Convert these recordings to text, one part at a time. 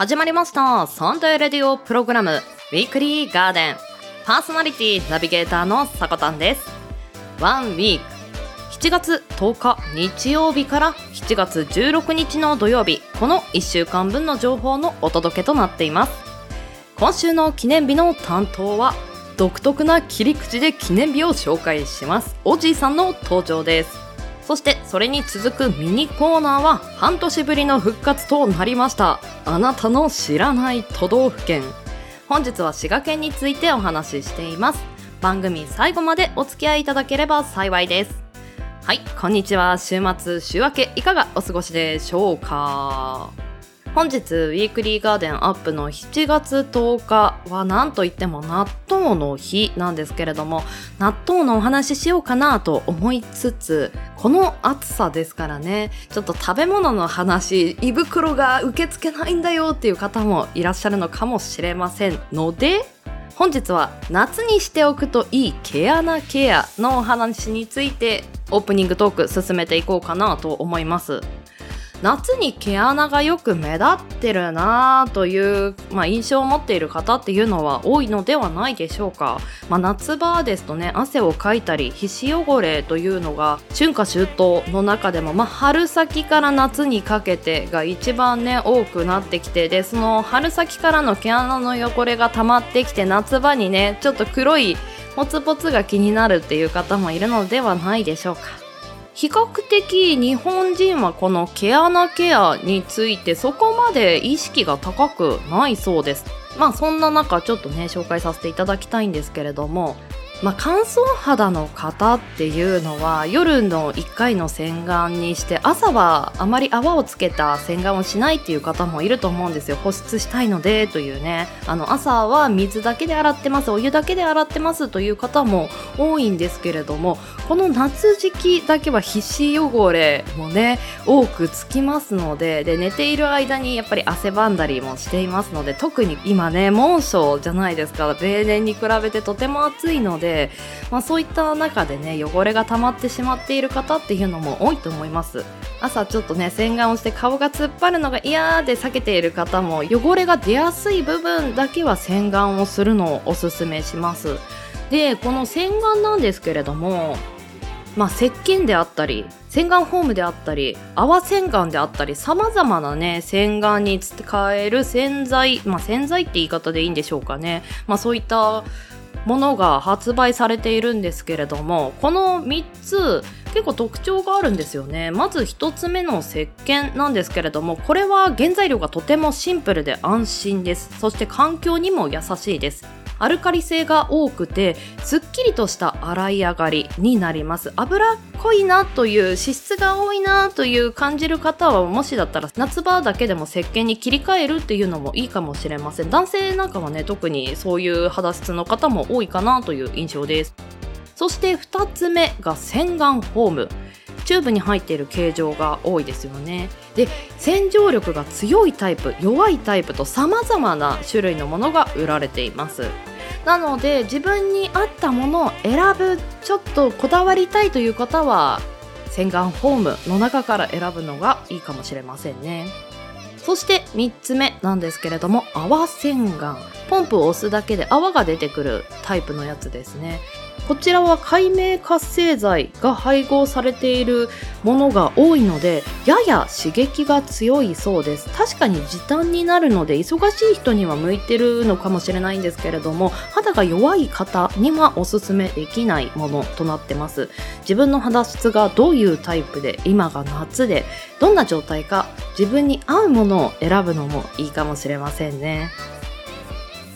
始まりました。サンデーレディオプログラム。ウィークリーガーデン。パーソナリティナビゲーターのさこたんです。ワンウィーク。7月10日日曜日から7月16日の土曜日。この1週間分の情報のお届けとなっています。今週の記念日の担当は独特な切り口で記念日を紹介します。おじいさんの登場です。そしてそれに続くミニコーナーは半年ぶりの復活となりました。あなたの知らない都道府県。本日は滋賀県についてお話ししています。番組最後までお付き合いいただければ幸いです。はいこんにちは。週末週明けいかがお過ごしでしょうか？本日ウィークリーガーデンアップの7月10日は何といっても納豆の日なんですけれども納豆のお話ししようかなと思いつつこの暑さですからねちょっと食べ物の話胃袋が受け付けないんだよっていう方もいらっしゃるのかもしれませんので本日は夏にしておくといい毛穴ケアのお話についてオープニングトーク進めていこうかなと思います。夏に毛穴がよく目立ってるなという、まあ、印象を持っている方っていうのは多いのではないでしょうか、まあ、夏場ですとね汗をかいたり皮脂汚れというのが春夏秋冬の中でも、まあ、春先から夏にかけてが一番ね多くなってきてでその春先からの毛穴の汚れが溜まってきて夏場にねちょっと黒いポツポツが気になるっていう方もいるのではないでしょうか。比較的日本人はこの毛穴ケアについてそこまで意識が高くないそうです。まあそんな中ちょっとね紹介させていただきたいんですけれどもまあ、乾燥肌の方っていうのは夜の1回の洗顔にして朝はあまり泡をつけた洗顔をしないっていう方もいると思うんですよ。保湿したいのでというね。あの朝は水だけで洗ってます。お湯だけで洗ってますという方も多いんですけれどもこの夏時期だけは皮脂汚れもね多くつきますのでで寝ている間にやっぱり汗ばんだりもしていますので特に今ね猛暑じゃないですか。例年に比べてとても暑いのでで、まあ、そういった中でね汚れが溜まってしまっている方っていうのも多いと思います。朝ちょっとね洗顔をして顔が突っ張るのが嫌で避けている方も汚れが出やすい部分だけは洗顔をするのをおすすめします。でこの洗顔なんですけれどもまあ、石鹸であったり洗顔フォームであったり泡洗顔であったりさまざまなね洗顔に使える洗剤、まあ、洗剤って言い方でいいんでしょうかね、まあ、そういったものが発売されているんですけれどもこの3つ結構特徴があるんですよね。まず1つ目の石鹸なんですけれどもこれは原材料がとてもシンプルで安心です。そして環境にも優しいです。アルカリ性が多くてすっきりとした洗い上がりになります。脂っこいなという脂質が多いなという感じる方はもしだったら夏場だけでも石鹸に切り替えるっていうのもいいかもしれません。男性なんかはね特にそういう肌質の方も多いかなという印象です。そして2つ目が洗顔フォーム。チューブに入っている形状が多いですよね。で洗浄力が強いタイプ弱いタイプと様々な種類のものが売られています。なので自分に合ったものを選ぶちょっとこだわりたいという方は洗顔フォームの中から選ぶのがいいかもしれませんね。そして3つ目なんですけれども泡洗顔。ポンプを押すだけで泡が出てくるタイプのやつですね。こちらは界名活性剤が配合されているものが多いのでやや刺激が強いそうです。確かに時短になるので忙しい人には向いてるのかもしれないんですけれども肌が弱い方にはおすすめできないものとなってます。自分の肌質がどういうタイプで今が夏でどんな状態か自分に合うものを選ぶのもいいかもしれませんね。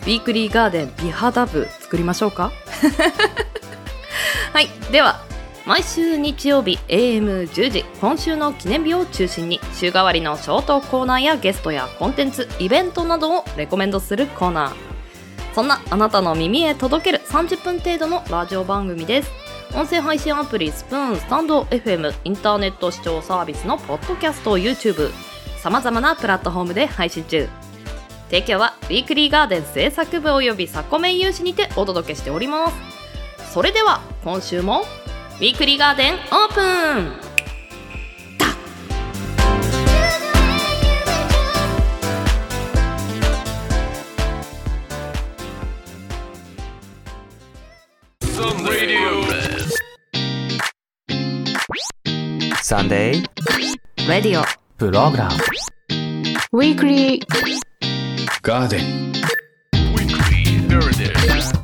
ウィークリーガーデン美肌部作りましょうか？はい。では、毎週日曜日 AM10 時、今週の記念日を中心に、週替わりのショートコーナーやゲストやコンテンツ、イベントなどをレコメンドするコーナー。そんなあなたの耳へ届ける30分程度のラジオ番組です。音声配信アプリスプーン、スタンド FM、インターネット視聴サービスのポッドキャスト、YouTube、様々なプラットフォームで配信中。提供はウィークリーガーデン制作部及びサコメン有志にてお届けしております。それでは今週もウィークリーガーデンオープン。Sunday radio program. Weekly. Garden weekly garden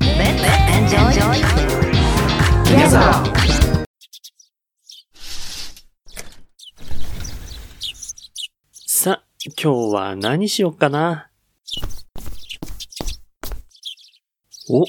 さ、今日は何しよっかな？お、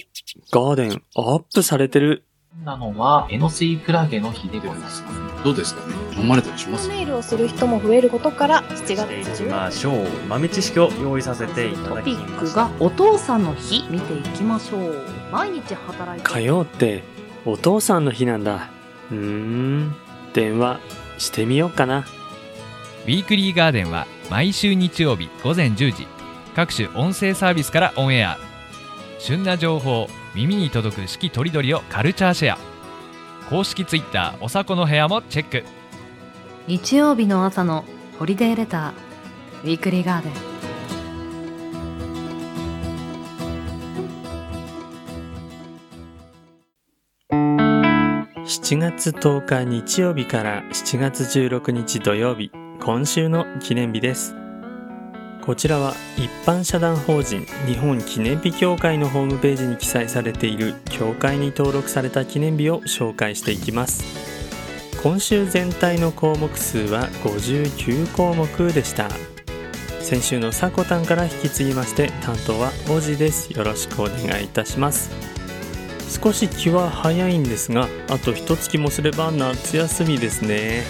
ガーデンアップされてる。なのは、エノスイクラゲの日でございます。どうですかね？飲まれたりします？ネイルをす。る人も増えることから7月していき10ましょう豆知識を用意させていたトだピックきましたがお父さんの日見ていきましょう毎日働いて火曜ってお父さんの日なんだ。うーん、電話してみようかな。ウィークリーガーデンは毎週日曜日午前10時各種音声サービスからオンエア旬な情報耳に届く四季とりどりをカルチャーシェア。公式ツイッターおさこの部屋もチェック。日曜日の朝のホリデーレターウィークリーガーデン。7月10日日曜日から7月16日土曜日、今週の記念日です。こちらは一般社団法人日本記念日協会のホームページに記載されている協会に登録された記念日を紹介していきます。今週全体の項目数は59項目でした。先週のさこたんから引き継ぎまして担当はおじです。よろしくお願いいたします。少し気は早いんですがあと一月もすれば夏休みですね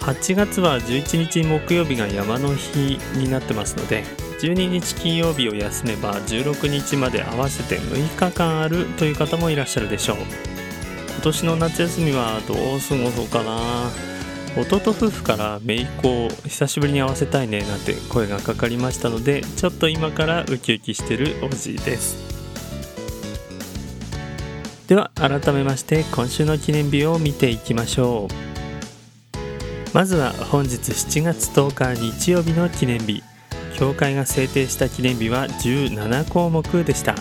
8月は11日木曜日が山の日になってますので12日金曜日を休めば16日まで合わせて6日間あるという方もいらっしゃるでしょう。今年の夏休みはどう過ごそうかな。弟夫婦から姪っ子を久しぶりに会わせたいねなんて声がかかりましたのでちょっと今からウキウキしてるおじいです。では改めまして今週の記念日を見ていきましょう。まずは本日7月10日日曜日の記念日。教会が制定した記念日は17項目でした。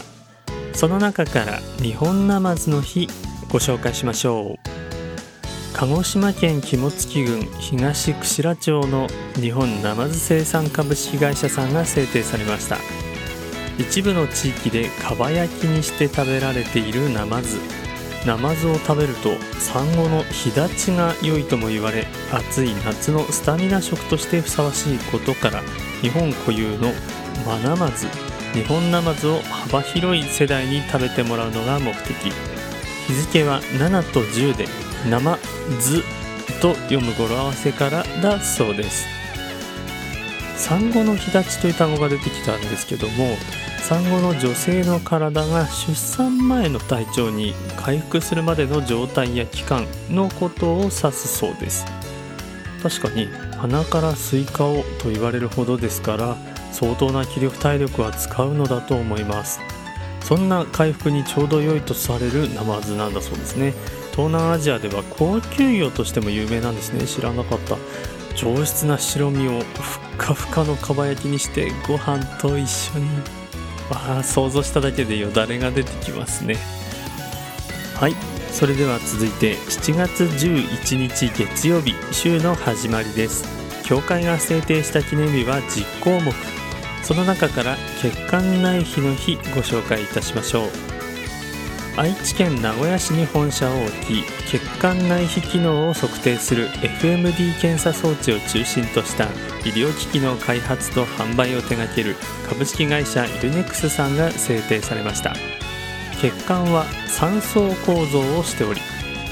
その中から日本ナマズの日ご紹介しましょう。鹿児島県肝付郡東串良町の日本ナマズ生産株式会社さんが制定されました。一部の地域でかば焼きにして食べられているナマズ。ナマズを食べると産後の日立ちが良いとも言われ暑い夏のスタミナ食としてふさわしいことから日本固有のマナマズ日本ナマズを幅広い世代に食べてもらうのが目的。日付は7と10で「生ず」と読む語呂合わせからだそうです。産後の日立ちという単語が出てきたんですけども産後の女性の体が出産前の体調に回復するまでの状態や期間のことを指すそうです。確かに鼻からスイカをと言われるほどですから相当な気力体力は使うのだと思います。そんな回復にちょうど良いとされるナマズなんだそうですね。東南アジアでは高級魚としても有名なんですね。知らなかった。上質な白身をふっかふかのかば焼きにしてご飯と一緒に。わあ想像しただけでよだれが出てきますね。はい。それでは続いて7月11日月曜日週の始まりです。教会が制定した記念日は10項目。その中から血管内皮の日ご紹介いたしましょう。愛知県名古屋市に本社を置き血管内皮機能を測定する FMD 検査装置を中心とした医療機器の開発と販売を手掛ける株式会社イルネックスさんが制定されました。血管は3層構造をしており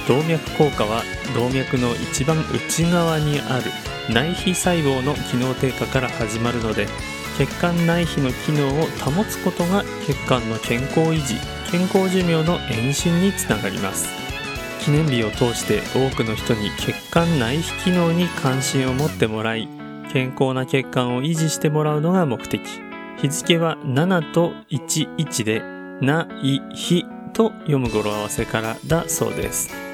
動脈硬化は動脈の一番内側にある内皮細胞の機能低下から始まるので血管内皮の機能を保つことが血管の健康維持健康寿命の延伸につながります。記念日を通して多くの人に血管内皮機能に関心を持ってもらい健康な血管を維持してもらうのが目的。日付は7と11で「ないひ」と読む語呂合わせからだそうです。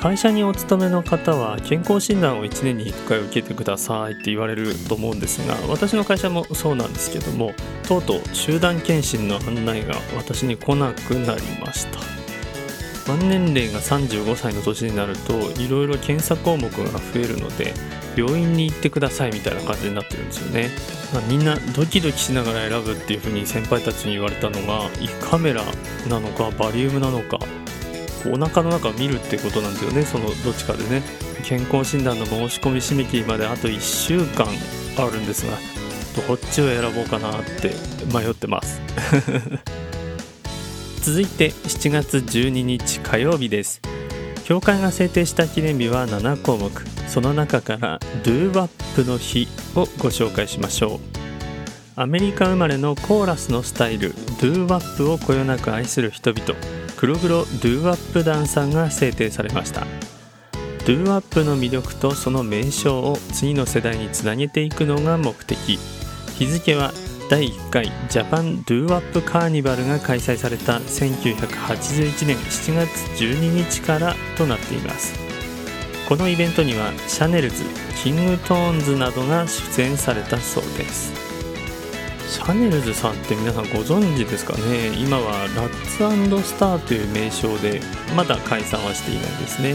会社にお勤めの方は健康診断を1年に1回受けてくださいって言われると思うんですが私の会社もそうなんですけどもとうとう集団検診の案内が私に来なくなりました。満年齢が35歳の年になるといろいろ検査項目が増えるので病院に行ってくださいみたいな感じになってるんですよね、まあ、みんなドキドキしながら選ぶっていう風に先輩たちに言われたのが胃カメラなのかバリウムなのかお腹の中を見るってことなんですよね。そのどっちかでね。健康診断の申し込み締め切りまであと1週間あるんですがどっちを選ぼうかなって迷ってます。続いて7月12日火曜日です。教会が制定した記念日は7項目。その中から Do-Wap の日をご紹介しましょう。アメリカ生まれのコーラスのスタイル Do-Wap をこよなく愛する人々。黒黒 Do-Wap ダンさんが制定されました。Do-Wap の魅力とその名称を次の世代につなげていくのが目的。日付は第1回ジャパンドゥーワップカーニバルが開催された1981年7月12日からとなっています。このイベントにはシャネルズキングトーンズなどが出演されたそうです。シャネルズさんって皆さんご存知ですかね？今はラッツ&スターという名称でまだ解散はしていないですね。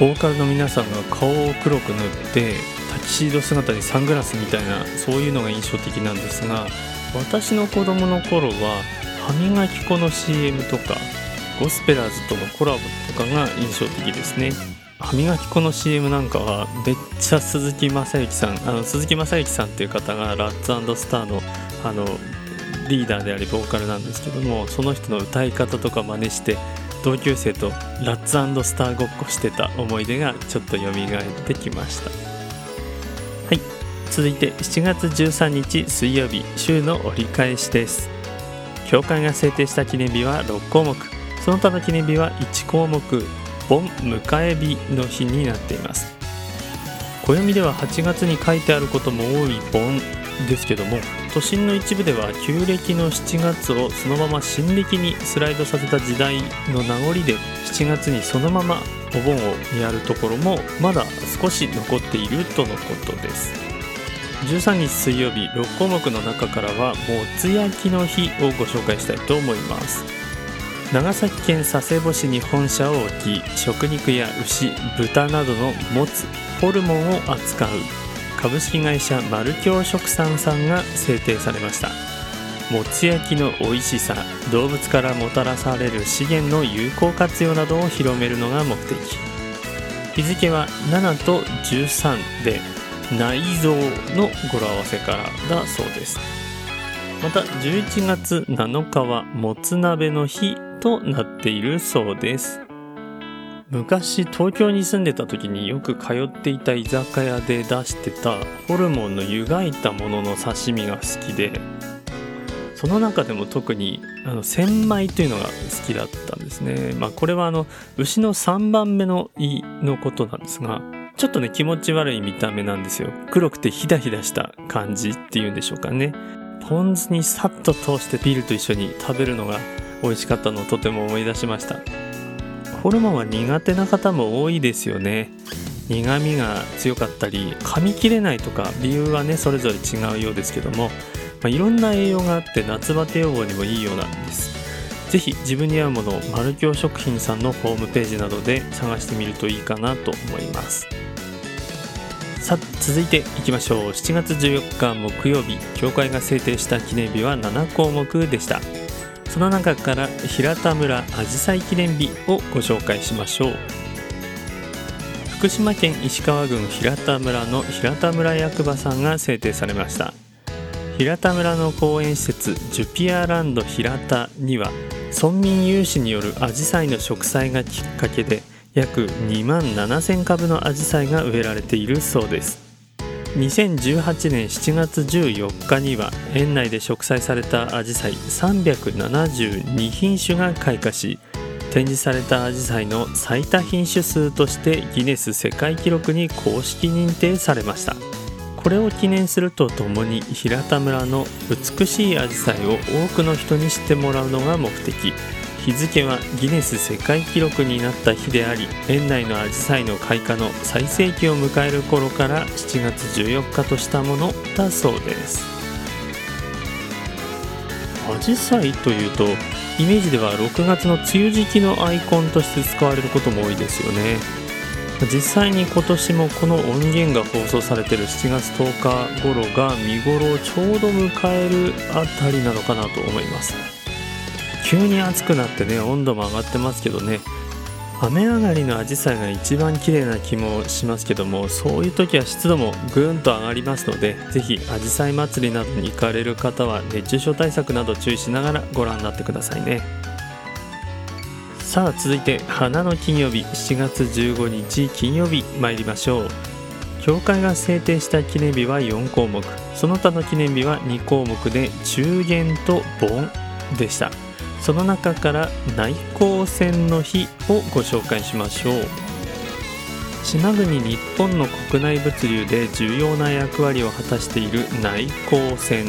ボーカルの皆さんが顔を黒く塗ってタキシード姿にサングラスみたいなそういうのが印象的なんですが私の子供の頃は歯磨き粉の CM とかゴスペラーズとのコラボとかが印象的ですね。歯磨き粉の CM なんかはめっちゃ鈴木雅之さんあの鈴木雅之さんっていう方がラッツスターのあのリーダーでありボーカルなんですけどもその人の歌い方とか真似して同級生とラッツスターごっこしてた思い出がちょっと蘇ってきました。はい。続いて7月13日水曜日週の折り返しです。教会が制定した記念日は6項目。その他の記念日は1項目盆迎え日の日になっています。暦では8月に書いてあることも多い盆。ですけども都心の一部では旧暦の7月をそのまま新暦にスライドさせた時代の名残で7月にそのままお盆をやるところもまだ少し残っているとのことです。13日水曜日6項目の中からはもつ焼きの日をご紹介したいと思います。長崎県佐世保市に本社を置き食肉や牛豚などのもつホルモンを扱う株式会社丸京食産さんが制定されました。もつ焼きの美味しさ動物からもたらされる資源の有効活用などを広めるのが目的。日付は7と13で内臓の語呂合わせからだそうです。また11月7日はもつ鍋の日となっているそうです。昔東京に住んでた時によく通っていた居酒屋で出してたホルモンの湯がいたものの刺身が好きでその中でも特にあの千枚というのが好きだったんですね。まあこれはあの牛の3番目の胃のことなんですがちょっとね気持ち悪い見た目なんですよ。黒くてヒダヒダした感じっていうんでしょうかね。ポン酢にさっと通してビールと一緒に食べるのが美味しかったのをとても思い出しました。ホルモンは苦手な方も多いですよね。苦味が強かったり噛み切れないとか理由はねそれぞれ違うようですけども、まあ、いろんな栄養があって夏バテ予防にもいいようなんです。是非自分に合うものをマルキョウ食品さんのホームページなどで探してみるといいかなと思います。さあ続いていきましょう。7月14日木曜日協会が制定した記念日は7項目でした。その中から平田村あじさい記念日をご紹介しましょう。福島県石川郡平田村の平田村役場さんが制定されました。平田村の公園施設ジュピアランド平田には村民有志によるアジサイの植栽がきっかけで約2万7000株のアジサイが植えられているそうです。2018年7月14日には園内で植栽されたアジサイ372品種が開花し展示されたアジサイの最多品種数としてギネス世界記録に公式認定されました。これを記念するとともに平田村の美しいアジサイを多くの人に知ってもらうのが目的。日付はギネス世界記録になった日であり園内のアジサイの開花の最盛期を迎える頃から7月14日としたものだそうです。アジサイというとイメージでは6月の梅雨時期のアイコンとして使われることも多いですよね。実際に今年もこの音源が放送されてる7月10日頃が見頃をちょうど迎えるあたりなのかなと思います。急に暑くなってね温度も上がってますけどね。雨上がりのアジサイが一番綺麗な気もしますけどもそういう時は湿度もぐんと上がりますのでぜひアジサイ祭りなどに行かれる方は熱中症対策など注意しながらご覧になってくださいね。さあ続いて花の金曜日7月15日金曜日参りましょう。教会が制定した記念日は4項目。その他の記念日は2項目で中元と盆でした。その中から内向戦の日をご紹介しましょう。島国日本の国内物流で重要な役割を果たしている内向戦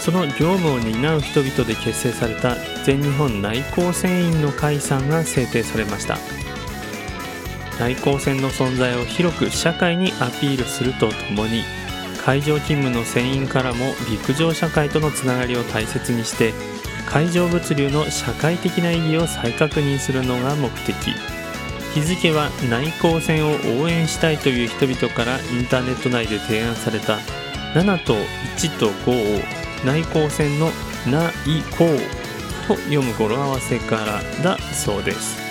その業務を担う人々で結成された全日本内向船員の会さんが制定されました。内向船の存在を広く社会にアピールするとともに海上勤務の船員からも陸上社会とのつながりを大切にして海上物流の社会的な意義を再確認するのが目的。日付は内航船を応援したいという人々からインターネット内で提案された。7と1と5を内航船の「内向」と読む語呂合わせからだそうです。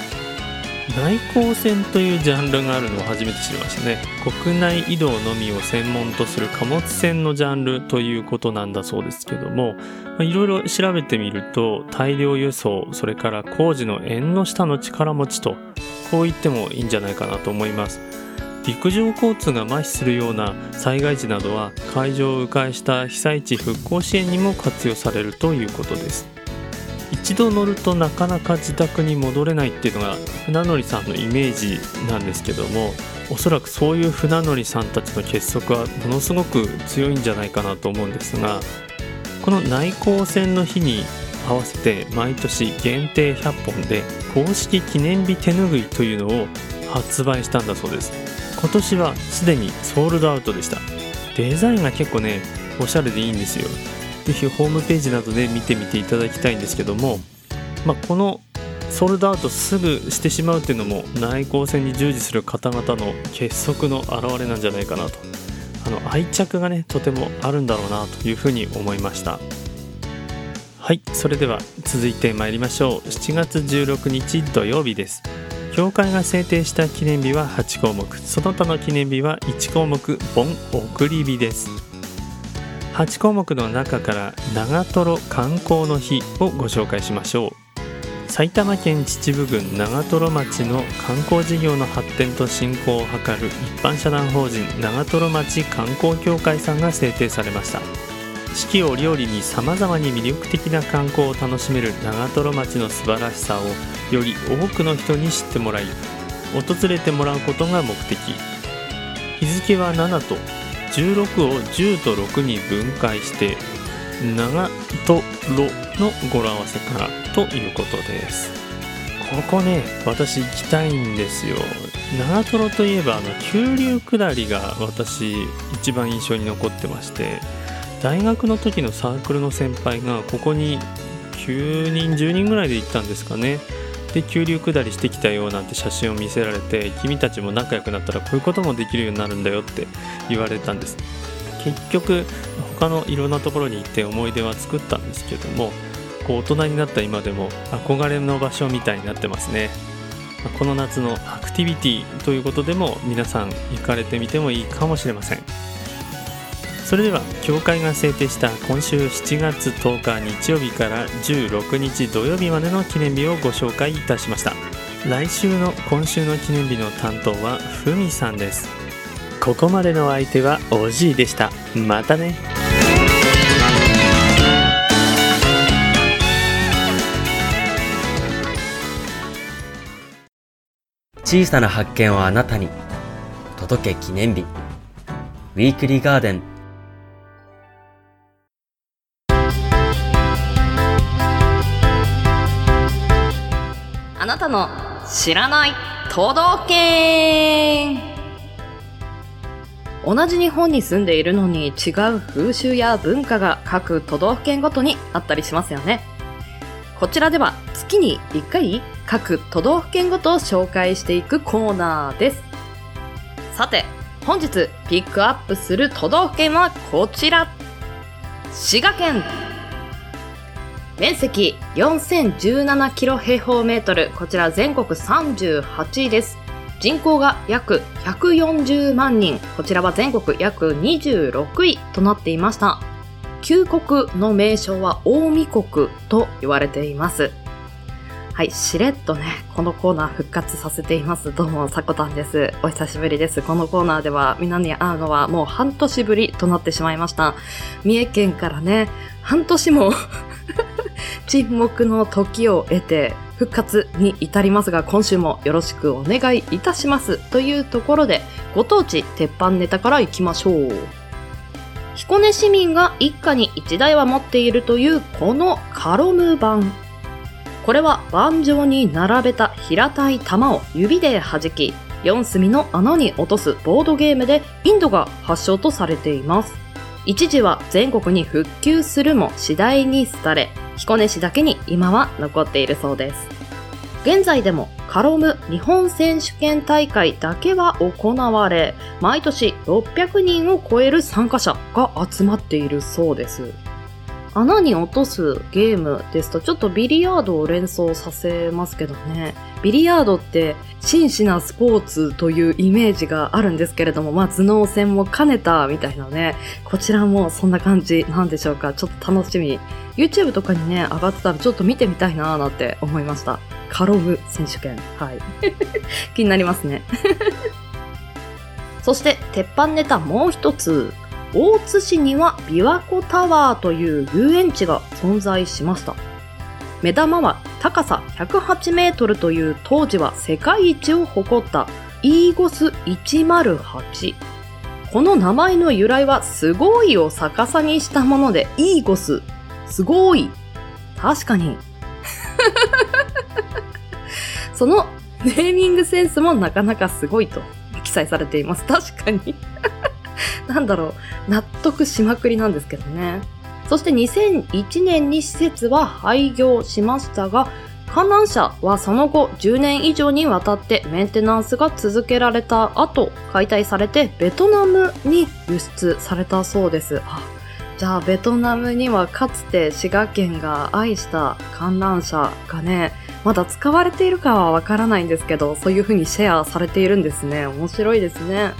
内向船というジャンルがあるのを初めて知りましたね。国内移動のみを専門とする貨物船のジャンルということなんだそうですけどもいろいろ調べてみると大量輸送それから工事の縁の下の力持ちとこう言ってもいいんじゃないかなと思います。陸上交通が麻痺するような災害時などは海上を迂回した被災地復興支援にも活用されるということです。一度乗るとなかなか自宅に戻れないっていうのが船乗りさんのイメージなんですけどもおそらくそういう船乗りさんたちの結束はものすごく強いんじゃないかなと思うんですがこの内向船の日に合わせて毎年限定100本で公式記念日手ぬぐいというのを発売したんだそうです。今年はすでにソールドアウトでした。デザインが結構ねおしゃれでいいんですよ。ぜひホームページなどで見てみていただきたいんですけども、まあ、このソールドアウトすぐしてしまうっていうのも内向戦に従事する方々の結束の表れなんじゃないかなと。あの愛着がねとてもあるんだろうなというふうに思いました。はいそれでは続いて参りましょう。7月16日土曜日です。教会が制定した記念日は8項目。その他の記念日は1項目盆送り火です。8項目の中から長瀞観光の日をご紹介しましょう。埼玉県秩父郡長瀞町の観光事業の発展と振興を図る一般社団法人長瀞町観光協会さんが制定されました。四季折々にさまざまに魅力的な観光を楽しめる長瀞町の素晴らしさをより多くの人に知ってもらい訪れてもらうことが目的。日付は7と16を10と6に分解して長とろの語呂合わせからということです。ここね私行きたいんですよ。長瀞といえばあの急流下りが私一番印象に残ってまして大学の時のサークルの先輩がここに9人10人ぐらいで行ったんですかね。で急流下りしてきたよなんて写真を見せられて君たちも仲良くなったらこういうこともできるようになるんだよって言われたんです。結局他のいろんなところに行って思い出は作ったんですけどもこう大人になった今でも憧れの場所みたいになってますね。この夏のアクティビティということでも皆さん行かれてみてもいいかもしれません。それでは教会が制定した今週7月10日日曜日から16日土曜日までの記念日をご紹介いたしました。来週の今週の記念日の担当はふみさんです。ここまでの相手はおじいでした。またね。小さな発見をあなたに。届け記念日。ウィークリーガーデン。あなたの知らない都道府県同じ日本に住んでいるのに違う風習や文化が各都道府県ごとにあったりしますよね。こちらでは月に1回各都道府県ごとを紹介していくコーナーです。さて、本日ピックアップする都道府県はこちら。滋賀県。面積4017キロ平方メートル。こちら全国38位です。人口が約140万人。こちらは全国約26位となっていました。旧国の名称は大見国と言われています。はい、しれっとね、このコーナー復活させています。どうも、さこたんです。お久しぶりです。このコーナーでは、みんなに会うのはもう半年ぶりとなってしまいました。三重県からね、半年も 沈黙の時を得て、復活に至りますが、今週もよろしくお願いいたします。というところで、ご当地鉄板ネタからいきましょう。彦根市民が一家に一台は持っているというこのカロム盤。これは盤上に並べた平たい玉を指で弾き、4隅の穴に落とすボードゲームでインドが発祥とされています。一時は全国に復旧するも次第に廃れ、彦根市だけに今は残っているそうです。現在でもカロム日本選手権大会だけは行われ、毎年600人を超える参加者が集まっているそうです。穴に落とすゲームですとちょっとビリヤードを連想させますけどね。ビリヤードって真摯なスポーツというイメージがあるんですけれども、まあ頭脳戦も兼ねたみたいなね。こちらもそんな感じなんでしょうか。ちょっと楽しみ。YouTube とかにね、上がってたらちょっと見てみたいなーなんて思いました。カロム選手権。はい。気になりますね。そして、鉄板ネタもう一つ。大津市には琵琶湖タワーという遊園地が存在しました。目玉は高さ108メートルという当時は世界一を誇ったイーゴス108。この名前の由来はすごいを逆さにしたもので、イーゴス、すごい。確かに。そのネーミングセンスもなかなかすごいと記載されています。確かに。なんだろう、納得しまくりなんですけどね。そして2001年に施設は廃業しましたが、観覧車はその後10年以上にわたってメンテナンスが続けられた後、解体されてベトナムに輸出されたそうです。あじゃあベトナムにはかつて滋賀県が愛した観覧車がね、まだ使われているかはわからないんですけど、そういう風にシェアされているんですね。面白いですね。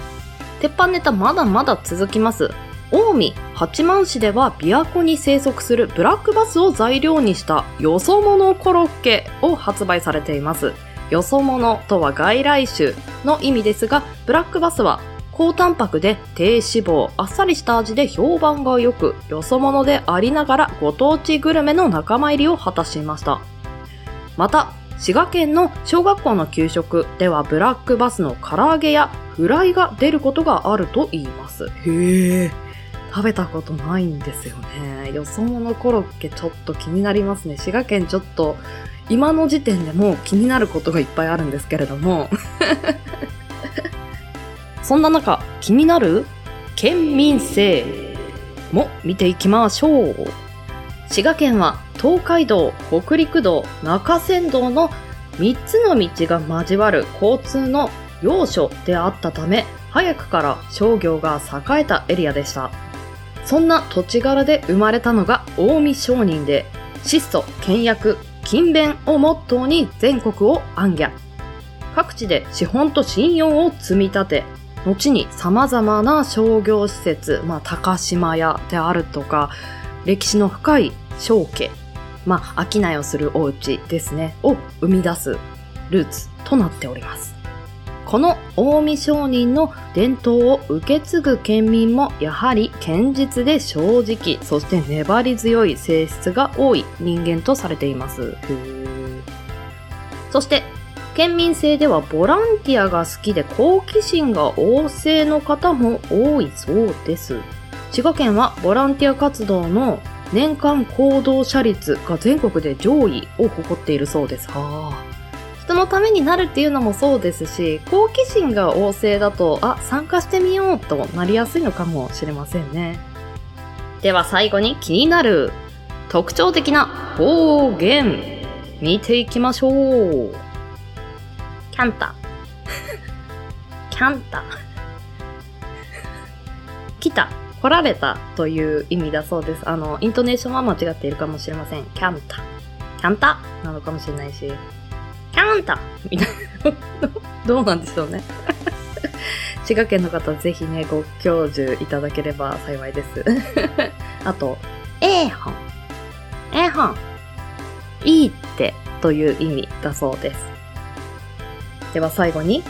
鉄板ネタまだまだ続きます。近江八幡市では琵琶湖に生息するブラックバスを材料にしたよそ者コロッケを発売されています。よそ者とは外来種の意味ですが、ブラックバスは高タンパクで低脂肪、あっさりした味で評判が良く、よそ者でありながらご当地グルメの仲間入りを果たしました。また、滋賀県の小学校の給食ではブラックバスの唐揚げやフライが出ることがあると言います。へえ。食べたことないんですよね。よそ者コロッケちょっと気になりますね。滋賀県ちょっと今の時点でもう気になることがいっぱいあるんですけれども。そんな中、気になる県民性も見ていきましょう。滋賀県は東海道、北陸道、中山道の3つの道が交わる交通の要所であったため、早くから商業が栄えたエリアでした。そんな土地柄で生まれたのが近江商人で、質素、倹約、勤勉をモットーに全国を暗夜。各地で資本と信用を積み立て、後に様々な商業施設、まあ、高島屋であるとか、歴史の深い商家、まあ、商いをするお家ですね、を生み出すルーツとなっております。この近江商人の伝統を受け継ぐ県民もやはり堅実で正直、そして粘り強い性質が多い人間とされています。そして、県民性ではボランティアが好きで好奇心が旺盛の方も多いそうです。滋賀県はボランティア活動の年間行動者率が全国で上位を誇っているそうです。はあ、人のためになるっていうのもそうですし、好奇心が旺盛だと、あ、参加してみようとなりやすいのかもしれませんね。では最後に気になる特徴的な方言、見ていきましょう。キャンタ。キャンタ。来た。来られたという意味だそうです。あの、イントネーションは間違っているかもしれません。キャンタ。キャンタ？なのかもしれないし、キャンタみたいな。どうなんでしょうね。滋賀県の方、ぜひね、ご教授いただければ幸いです。あと、えーはん。えーはん。いいってという意味だそうです。では最後に、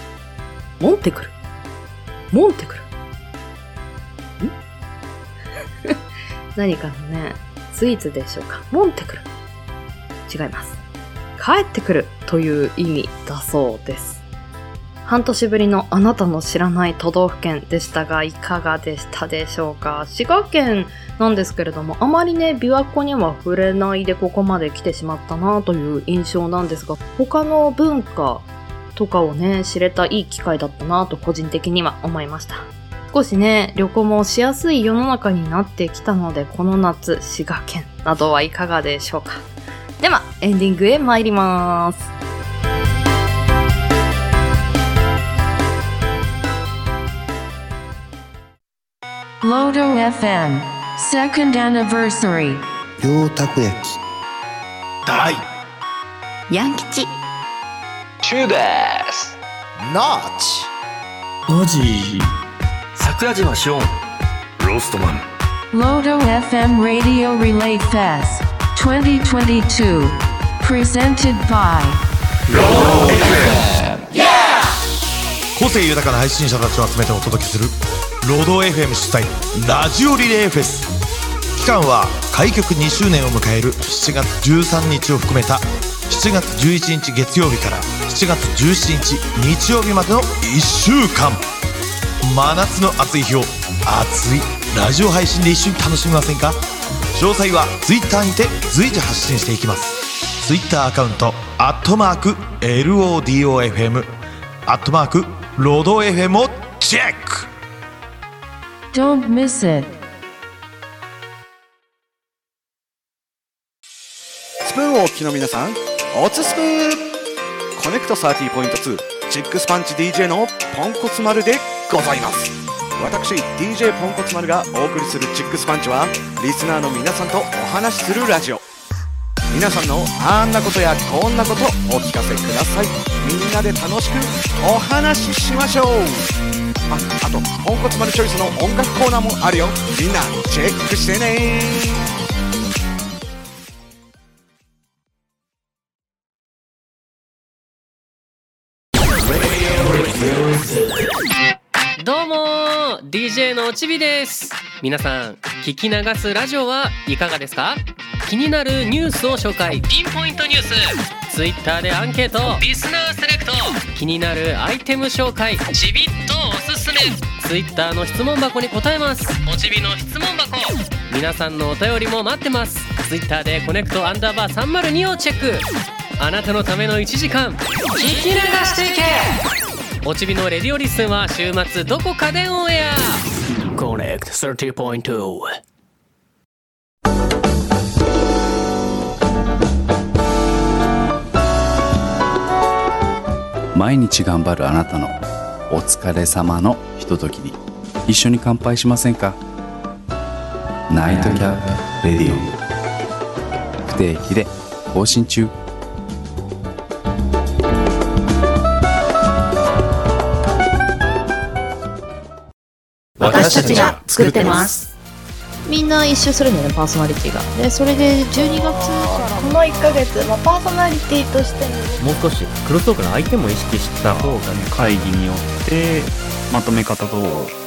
モンテクル。モンテクル。何かのね、スイーツでしょうか。モンテクル。違います。帰ってくるという意味だそうです。半年ぶりのあなたの知らない都道府県でしたが、いかがでしたでしょうか滋賀県なんですけれども、あまりね、琵琶湖には触れないでここまで来てしまったなという印象なんですが、他の文化とかをね、知れたいい機会だったなと個人的には思いました。少しね、旅行もしやすい世の中になってきたので、この夏、滋賀県などはいかがでしょうか。では、エンディングへ参ります。Lodo FM Second Anniversary. 両たこ焼き大ヤン吉チューですナーチマジ桜島シオンローストマン。Lodo FM Radio Relay Fest 2022 Presented by 個性豊かな配信者たちを集めてお届けするロード FM 主催ラジオリレーフェス。期間は開局2周年を迎える7月13日を含めた7月11日月曜日から7月17日日曜日までの1週間真夏の暑い日を熱いラジオ配信で一緒に楽しみませんか？詳細は Twitter にて随時発信していきます。Twitter アカウント「アットマーク #LODOFM」アットマークロード FM をチェック。Don't miss it. スプーンをお聞きの皆さんおつスプーン。コネクト30.2チックスパンチ DJ のポンコツ丸でございます。私 DJ ポンコツ丸がお送りするチックスパンチはリスナーの皆さんとお話しするラジオ。皆さんのあんなことやこんなことお聞かせください。みんなで楽しくお話ししましょう。ああとポンコツ丸チョイスの音楽コーナーもあるよ。みんなチェックしてね。DJ のちびです。皆さん聞き流すラジオはいかがですか？気になるニュースを紹介。ピンポイントニュース。Twitter でアンケート。リスナーセレクト。気になるアイテム紹介。ちびっとおすすめ。Twitter の質問箱に答えます。おちびの質問箱。皆さんのお便りも待ってます。Twitter でコネクトアンダーバー302をチェック。あなたのための1時間。聞き流していけおちびのレディオリスンは週末どこかでオンエア。コネクト30.2毎日頑張るあなたのお疲れ様のひとときに一緒に乾杯しませんか？ナイトキャップレディオ不定期で更新中私たちが作ってます。みんな一周するんだよねパーソナリティが。でそれで12月からこの1ヶ月、まあ、パーソナリティとしてもう少しクロストークの相手も意識した方がね。会議によってまとめ方と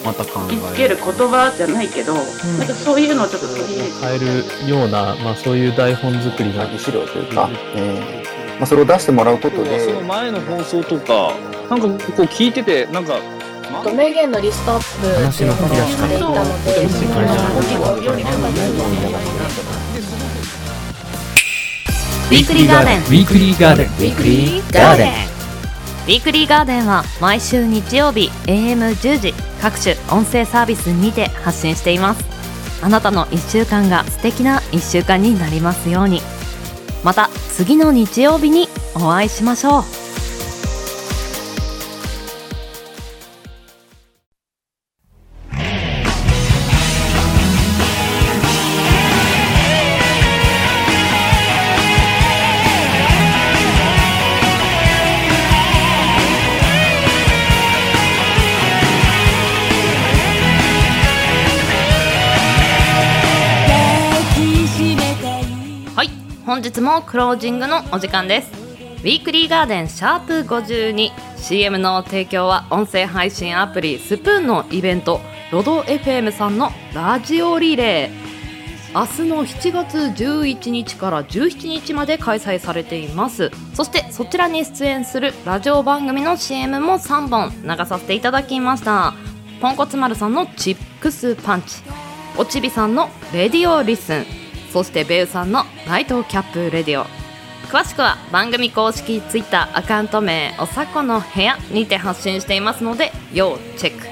また考え。つける言葉じゃないけど、なんかそういうのをちょっと取り入れて変えるような、まあ、そういう台本作りが資料というか、えーまあ、それを出してもらうことで。その前の放送とかなんかこう聞いててなんか名言のリストアップ話のっていうのをしていたので話の結構より深くウィークリーガーデン。ウィークリーガーデン。ウィークリーガーデン。ウィークリーガーデンは毎週日曜日 AM10 時各種音声サービスにて発信しています。あなたの1週間が素敵な1週間になりますように。また次の日曜日にお会いしましょうもクロージングのお時間です。ウィークリーガーデンシャープ 52CM の提供は音声配信アプリスプーンのイベントロド FM さんのラジオリレー。明日の7月11日から17日まで開催されています。そしてそちらに出演するラジオ番組の CM も3本流させていただきました。ポンコツ丸さんのチックスパンチ。おちびさんのレディオリスン。そしてベウさんのライトキャップレディオ。詳しくは番組公式ツイッターアカウント名おさこの部屋にて発信していますので要チェック。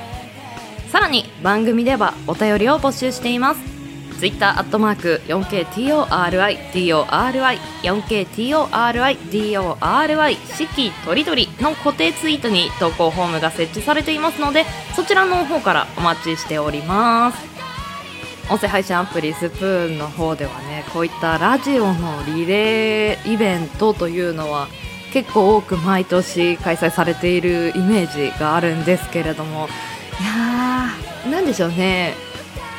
さらに番組ではお便りを募集しています。ツイッターアットマーク 4KTORIDORI 4KTORIDORI 四季とりどりの固定ツイートに投稿フォームが設置されていますのでそちらの方からお待ちしております。音声配信アプリスプーンの方ではねこういったラジオのリレーイベントというのは結構多く毎年開催されているイメージがあるんですけれどもいやーなんでしょうね。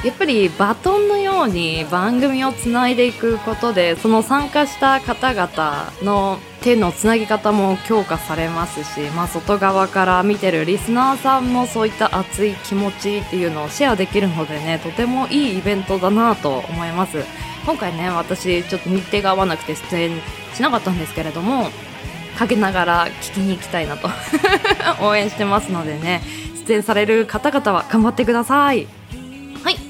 やっぱりバトンのように番組をつないでいくことでその参加した方々の手のつなぎ方も強化されますし、まあ、外側から見てるリスナーさんもそういった熱い気持ちっていうのをシェアできるのでねとてもいいイベントだなと思います。今回ね私ちょっと日程が合わなくて出演しなかったんですけれども陰ながら聞きに行きたいなと。応援してますのでね出演される方々は頑張ってください。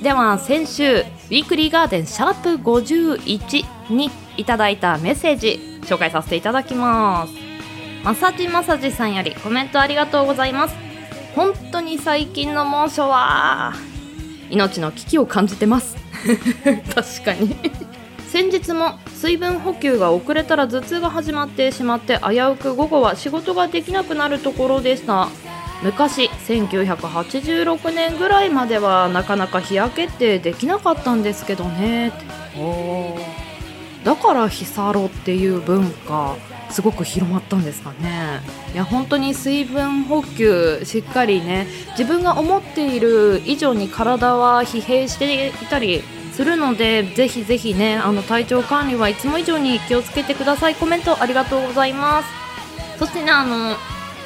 では先週ウィークリーガーデンシャープ51にいただいたメッセージ紹介させていただきます。まさじまさじさんよりコメントありがとうございます。本当に最近の猛暑は命の危機を感じてます。確かに。先日も水分補給が遅れたら頭痛が始まってしまって危うく午後は仕事ができなくなるところでした。昔1986年ぐらいまではなかなか日焼けってできなかったんですけどね。だから日サロっていう文化すごく広まったんですかね。いや本当に水分補給しっかりね自分が思っている以上に体は疲弊していたりするのでぜひぜひねあの体調管理はいつも以上に気をつけてください。コメントありがとうございます。そしてねあの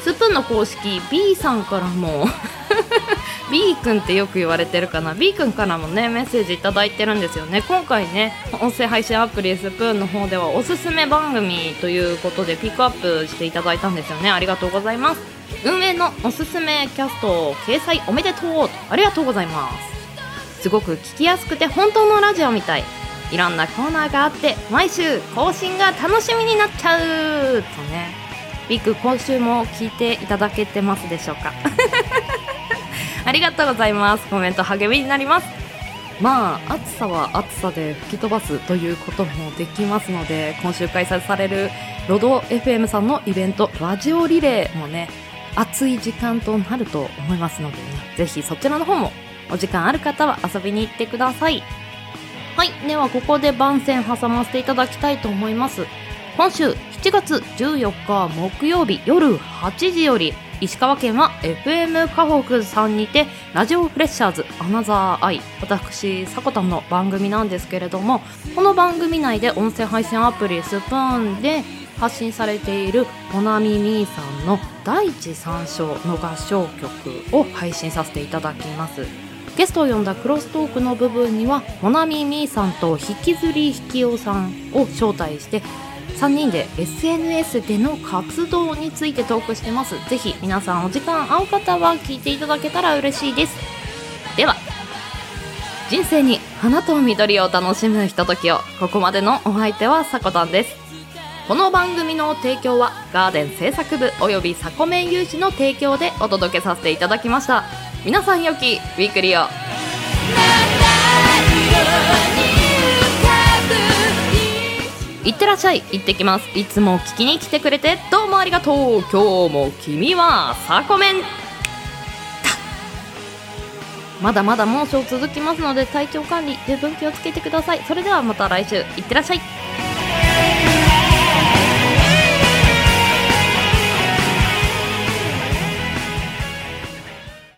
スプーンの公式 B さんからも B 君ってよく言われてるかな。B 君からもねメッセージいただいてるんですよね。今回ね音声配信アプリスプーンの方ではおすすめ番組ということでピックアップしていただいたんですよね。ありがとうございます。運営のおすすめキャスト掲載おめでとうありがとうございます。すごく聞きやすくて本当のラジオみたい。いろんなコーナーがあって毎週更新が楽しみになっちゃうとね。ビッグ今週も聞いていただけてますでしょうか。ありがとうございます。コメント励みになります。まあ暑さは暑さで吹き飛ばすということもできますので今週開催されるロド FM さんのイベントラジオリレーもね暑い時間となると思いますのでねぜひそちらの方もお時間ある方は遊びに行ってください。はいではここで番宣挟ませていただきたいと思います。今週7月14日木曜日夜8時より石川県は FM 河北さんにてラジオフレッシャーズアナザーアイ私さこたんの番組なんですけれどもこの番組内で音声配信アプリスプーンで発信されているモナミミーさんの第一三章の合唱曲を配信させていただきます。ゲストを呼んだクロストークの部分にはモナミミーさんと引きずり引きおさんを招待して3人で SNS での活動についてトークしてます。ぜひ皆さんお時間合う方は聞いていただけたら嬉しいです。では人生に花と緑を楽しむひとときを。ここまでのお相手はさこたんです。この番組の提供はガーデン制作部およびサコメン有志の提供でお届けさせていただきました。皆さん良きウィークリーを。いってらっしゃい。行ってきます。いつも聞きに来てくれてどうもありがとう。今日も君はサコメン。まだまだ猛暑続きますので体調管理十分気をつけてください。それではまた来週。いってらっしゃい。